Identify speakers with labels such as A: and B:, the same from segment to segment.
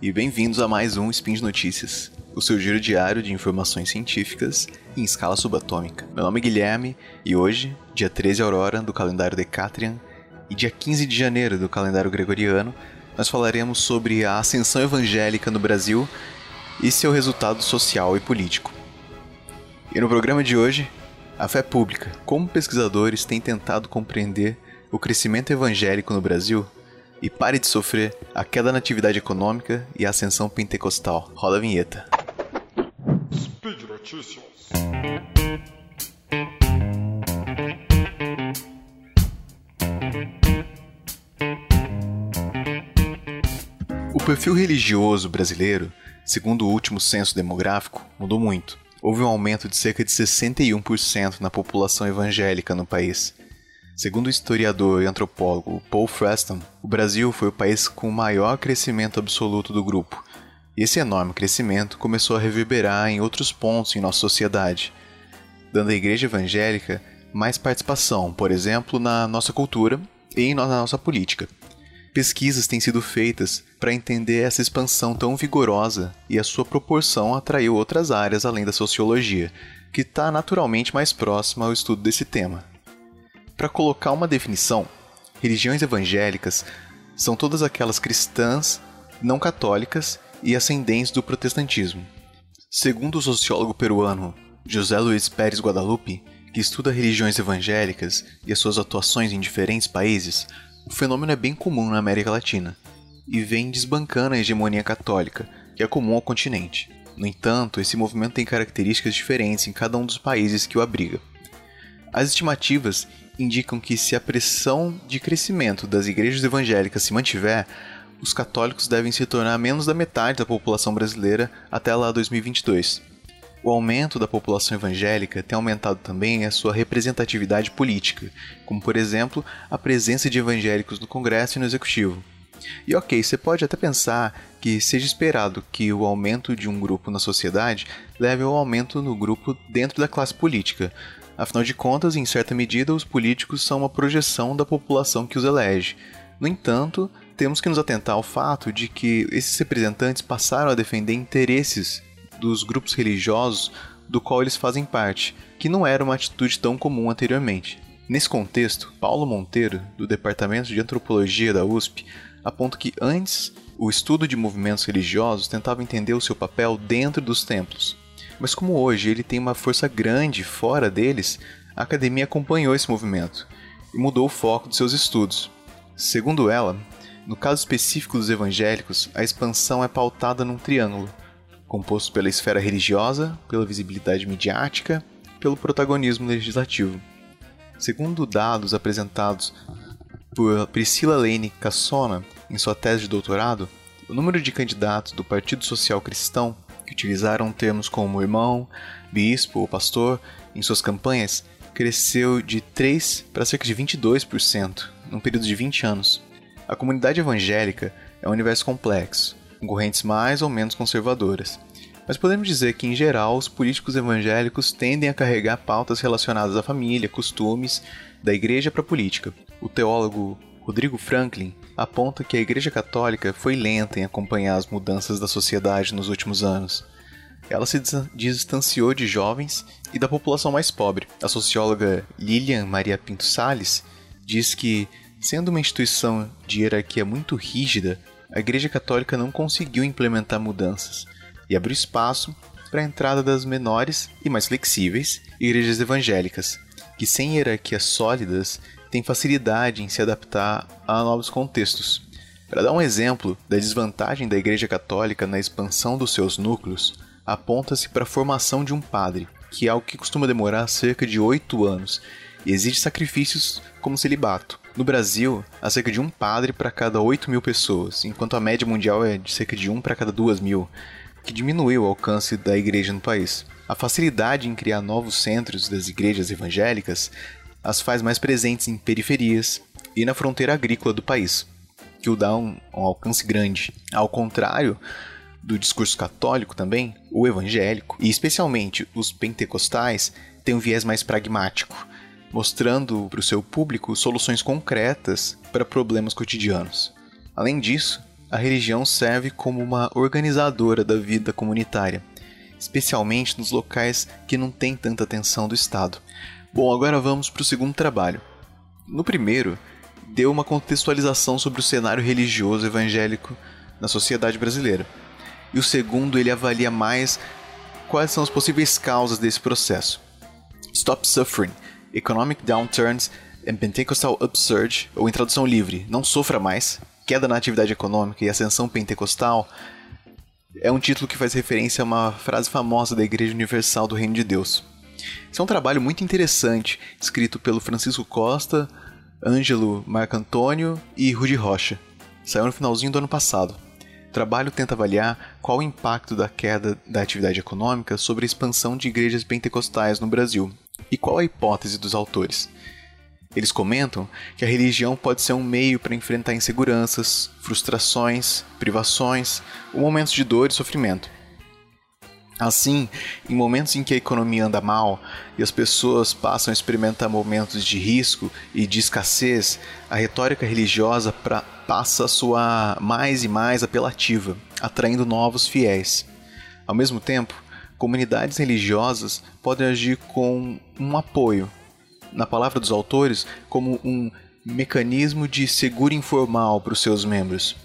A: e bem-vindos a mais um Spin de Notícias, o seu giro diário de informações científicas em escala subatômica. Meu nome é Guilherme e hoje, dia 13 Aurora do calendário Decatrian e dia 15 de janeiro do calendário gregoriano, nós falaremos sobre a ascensão evangélica no Brasil e seu resultado social e político. E no programa de hoje, a fé pública. Como pesquisadores têm tentado compreender o crescimento evangélico no Brasil e pare de sofrer a queda na atividade econômica e a ascensão pentecostal. Roda a vinheta. Speed Notícias. O perfil religioso brasileiro, segundo o último censo demográfico, mudou muito. Houve um aumento de cerca de 61% na população evangélica no país, Segundo o historiador e antropólogo Paul Freston, o Brasil foi o país com o maior crescimento absoluto do grupo. E esse enorme crescimento começou a reverberar em outros pontos em nossa sociedade, dando à igreja evangélica mais participação, por exemplo, na nossa cultura e na nossa política. Pesquisas têm sido feitas para entender essa expansão tão vigorosa e a sua proporção atraiu outras áreas além da sociologia, que está naturalmente mais próxima ao estudo desse tema. Para colocar uma definição, religiões evangélicas são todas aquelas cristãs, não católicas e ascendentes do protestantismo. Segundo o sociólogo peruano José Luiz Pérez Guadalupe, que estuda religiões evangélicas e as suas atuações em diferentes países, o fenômeno é bem comum na América Latina e vem desbancando a hegemonia católica, que é comum ao continente. No entanto, esse movimento tem características diferentes em cada um dos países que o abriga. As estimativas indicam que se a pressão de crescimento das igrejas evangélicas se mantiver, os católicos devem se tornar menos da metade da população brasileira até lá 2022. O aumento da população evangélica tem aumentado também a sua representatividade política, como por exemplo a presença de evangélicos no Congresso e no Executivo. E ok, você pode até pensar que seja esperado que o aumento de um grupo na sociedade leve ao aumento no grupo dentro da classe política, Afinal de contas, em certa medida, os políticos são uma projeção da população que os elege. No entanto, temos que nos atentar ao fato de que esses representantes passaram a defender interesses dos grupos religiosos do qual eles fazem parte, que não era uma atitude tão comum anteriormente. Nesse contexto, Paulo Monteiro, do Departamento de Antropologia da USP, aponta que antes o estudo de movimentos religiosos tentava entender o seu papel dentro dos templos, mas como hoje ele tem uma força grande fora deles, a academia acompanhou esse movimento e mudou o foco de seus estudos. Segundo ela, no caso específico dos evangélicos, a expansão é pautada num triângulo, composto pela esfera religiosa, pela visibilidade midiática pelo protagonismo legislativo. Segundo dados apresentados por Priscila Lane Cassona em sua tese de doutorado, o número de candidatos do Partido Social Cristão que utilizaram termos como irmão, bispo ou pastor em suas campanhas, cresceu de 3 para cerca de 22% num período de 20 anos. A comunidade evangélica é um universo complexo, com correntes mais ou menos conservadoras. Mas podemos dizer que, em geral, os políticos evangélicos tendem a carregar pautas relacionadas à família, costumes, da igreja para a política. O teólogo Rodrigo Franklin aponta que a Igreja Católica foi lenta em acompanhar as mudanças da sociedade nos últimos anos. Ela se distanciou de jovens e da população mais pobre. A socióloga Lilian Maria Pinto Salles diz que, sendo uma instituição de hierarquia muito rígida, a Igreja Católica não conseguiu implementar mudanças e abriu espaço para a entrada das menores e mais flexíveis igrejas evangélicas, que sem hierarquias sólidas tem facilidade em se adaptar a novos contextos. Para dar um exemplo da desvantagem da Igreja Católica na expansão dos seus núcleos, aponta-se para a formação de um padre, que é algo que costuma demorar cerca de oito anos e exige sacrifícios como celibato. No Brasil, há cerca de um padre para cada 8 mil pessoas, enquanto a média mundial é de cerca de um para cada duas mil, que diminuiu o alcance da igreja no país. A facilidade em criar novos centros das igrejas evangélicas as faz mais presentes em periferias e na fronteira agrícola do país, que o dá um, um alcance grande. Ao contrário do discurso católico também, o evangélico, e especialmente os pentecostais, tem um viés mais pragmático, mostrando para o seu público soluções concretas para problemas cotidianos. Além disso, a religião serve como uma organizadora da vida comunitária, especialmente nos locais que não têm tanta atenção do Estado. Bom, agora vamos para o segundo trabalho. No primeiro, deu uma contextualização sobre o cenário religioso evangélico na sociedade brasileira. E o segundo, ele avalia mais quais são as possíveis causas desse processo. Stop Suffering, Economic Downturns and Pentecostal Upsurge, ou em tradução livre, Não Sofra Mais, Queda na Atividade Econômica e Ascensão Pentecostal, é um título que faz referência a uma frase famosa da Igreja Universal do Reino de Deus. Esse é um trabalho muito interessante, escrito pelo Francisco Costa, Ângelo Marcantônio e Rudi Rocha. Saiu no finalzinho do ano passado. O trabalho tenta avaliar qual o impacto da queda da atividade econômica sobre a expansão de igrejas pentecostais no Brasil e qual a hipótese dos autores. Eles comentam que a religião pode ser um meio para enfrentar inseguranças, frustrações, privações ou momentos de dor e sofrimento. Assim, em momentos em que a economia anda mal e as pessoas passam a experimentar momentos de risco e de escassez, a retórica religiosa pra, passa a soar mais e mais apelativa, atraindo novos fiéis. Ao mesmo tempo, comunidades religiosas podem agir com um apoio, na palavra dos autores, como um mecanismo de seguro informal para os seus membros.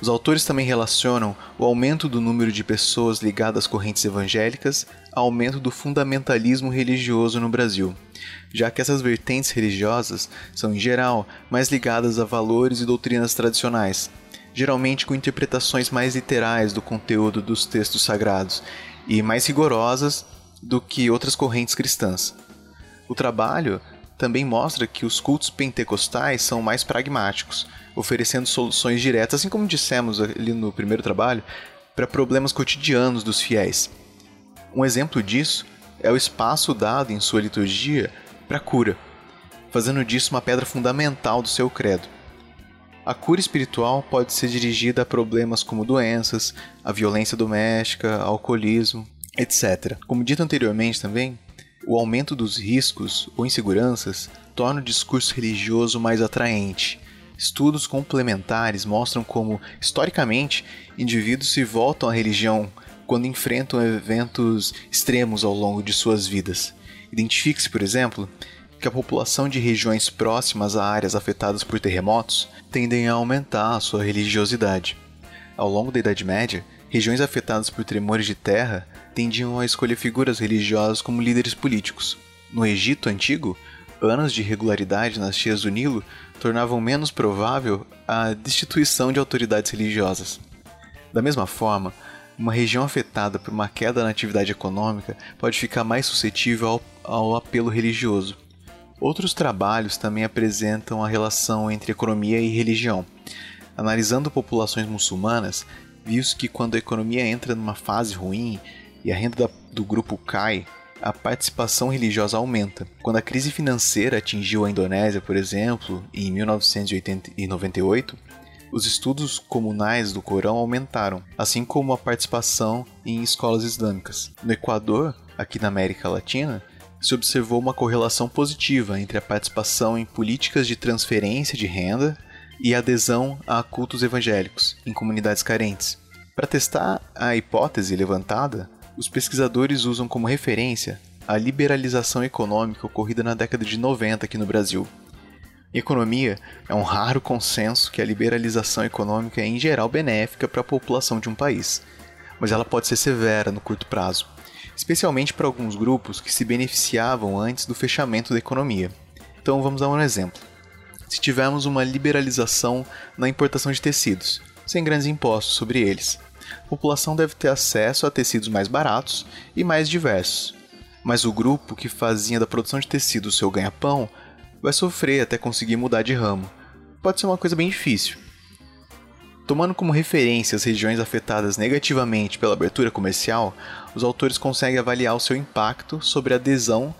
A: Os autores também relacionam o aumento do número de pessoas ligadas às correntes evangélicas ao aumento do fundamentalismo religioso no Brasil, já que essas vertentes religiosas são, em geral, mais ligadas a valores e doutrinas tradicionais, geralmente com interpretações mais literais do conteúdo dos textos sagrados e mais rigorosas do que outras correntes cristãs. O trabalho também mostra que os cultos pentecostais são mais pragmáticos, oferecendo soluções diretas, assim como dissemos ali no primeiro trabalho, para problemas cotidianos dos fiéis. Um exemplo disso é o espaço dado em sua liturgia para cura, fazendo disso uma pedra fundamental do seu credo. A cura espiritual pode ser dirigida a problemas como doenças, a violência doméstica, alcoolismo, etc. Como dito anteriormente também, o aumento dos riscos ou inseguranças torna o discurso religioso mais atraente. Estudos complementares mostram como, historicamente, indivíduos se voltam à religião quando enfrentam eventos extremos ao longo de suas vidas. Identifique-se, por exemplo, que a população de regiões próximas a áreas afetadas por terremotos tendem a aumentar a sua religiosidade. Ao longo da Idade Média, regiões afetadas por tremores de terra tendiam a escolher figuras religiosas como líderes políticos. No Egito antigo, anos de irregularidade nas cheias do Nilo tornavam menos provável a destituição de autoridades religiosas. Da mesma forma, uma região afetada por uma queda na atividade econômica pode ficar mais suscetível ao, ao apelo religioso. Outros trabalhos também apresentam a relação entre economia e religião. Analisando populações muçulmanas, viu-se que quando a economia entra numa fase ruim, e a renda do grupo cai, a participação religiosa aumenta. Quando a crise financeira atingiu a Indonésia, por exemplo, em 1998, os estudos comunais do Corão aumentaram, assim como a participação em escolas islâmicas. No Equador, aqui na América Latina, se observou uma correlação positiva entre a participação em políticas de transferência de renda e adesão a cultos evangélicos em comunidades carentes. Para testar a hipótese levantada, os pesquisadores usam como referência a liberalização econômica ocorrida na década de 90 aqui no Brasil. Em economia, é um raro consenso que a liberalização econômica é em geral benéfica para a população de um país, mas ela pode ser severa no curto prazo, especialmente para alguns grupos que se beneficiavam antes do fechamento da economia. Então vamos dar um exemplo. Se tivermos uma liberalização na importação de tecidos, sem grandes impostos sobre eles, a população deve ter acesso a tecidos mais baratos e mais diversos. Mas o grupo que fazia da produção de tecido seu ganha-pão vai sofrer até conseguir mudar de ramo. Pode ser uma coisa bem difícil. Tomando como referência as regiões afetadas negativamente pela abertura comercial, os autores conseguem avaliar o seu impacto sobre a adesão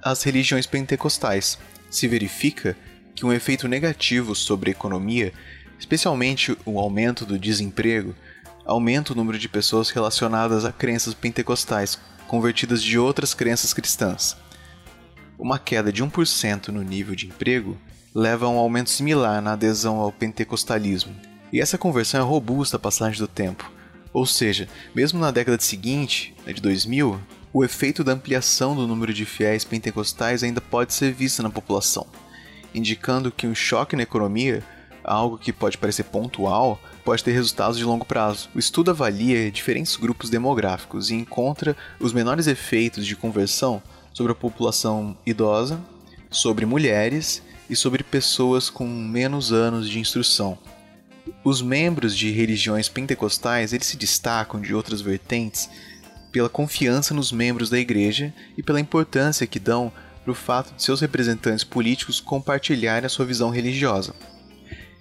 A: às religiões pentecostais. Se verifica que um efeito negativo sobre a economia, especialmente o aumento do desemprego, aumenta o número de pessoas relacionadas a crenças pentecostais, convertidas de outras crenças cristãs. Uma queda de 1% no nível de emprego leva a um aumento similar na adesão ao pentecostalismo. E essa conversão é robusta à passagem do tempo. Ou seja, mesmo na década seguinte, né, de 2000, o efeito da ampliação do número de fiéis pentecostais ainda pode ser visto na população, indicando que um choque na economia, algo que pode parecer pontual, pode ter resultados de longo prazo. O estudo avalia diferentes grupos demográficos e encontra os menores efeitos de conversão sobre a população idosa, sobre mulheres e sobre pessoas com menos anos de instrução. Os membros de religiões pentecostais eles se destacam de outras vertentes pela confiança nos membros da igreja e pela importância que dão para o fato de seus representantes políticos compartilharem a sua visão religiosa.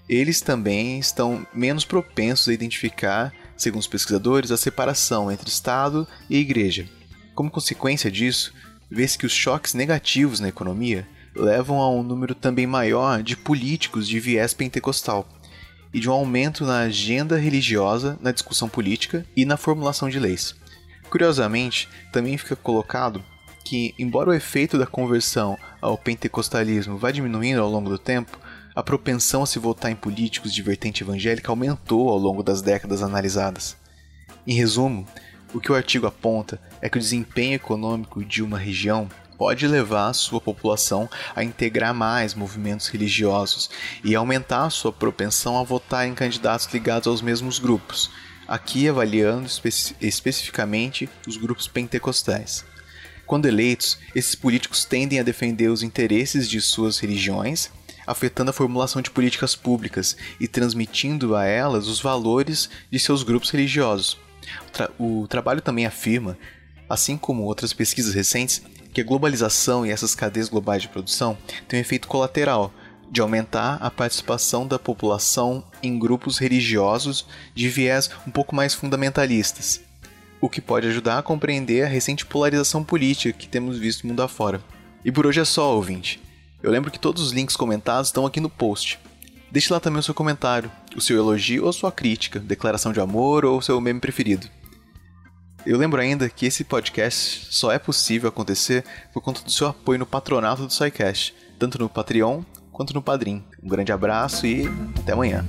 A: Eles também estão menos propensos a identificar, segundo os pesquisadores, a separação entre Estado e Igreja. Como consequência disso, vê-se que os choques negativos na economia levam a um número também maior de políticos de viés pentecostal e de um aumento na agenda religiosa, na discussão política e na formulação de leis. Curiosamente, também fica colocado que, embora o efeito da conversão ao pentecostalismo vá diminuindo ao longo do tempo, a propensão a se votar em políticos de vertente evangélica aumentou ao longo das décadas analisadas. Em resumo, o que o artigo aponta é que o desempenho econômico de uma região pode levar a sua população a integrar mais movimentos religiosos e aumentar a sua propensão a votar em candidatos ligados aos mesmos grupos, aqui avaliando espe especificamente os grupos pentecostais. Quando eleitos, esses políticos tendem a defender os interesses de suas religiões, afetando a formulação de políticas públicas e transmitindo a elas os valores de seus grupos religiosos. O, tra o trabalho também afirma, assim como outras pesquisas recentes, que a globalização e essas cadeias globais de produção têm um efeito colateral de aumentar a participação da população em grupos religiosos de viés um pouco mais fundamentalistas, o que pode ajudar a compreender a recente polarização política que temos visto mundo afora. E por hoje é só, ouvinte. Eu lembro que todos os links comentados estão aqui no post. Deixe lá também o seu comentário, o seu elogio ou sua crítica, declaração de amor ou seu meme preferido. Eu lembro ainda que esse podcast só é possível acontecer por conta do seu apoio no patronato do SciCast, tanto no Patreon quanto no Padrim. Um grande abraço e até amanhã.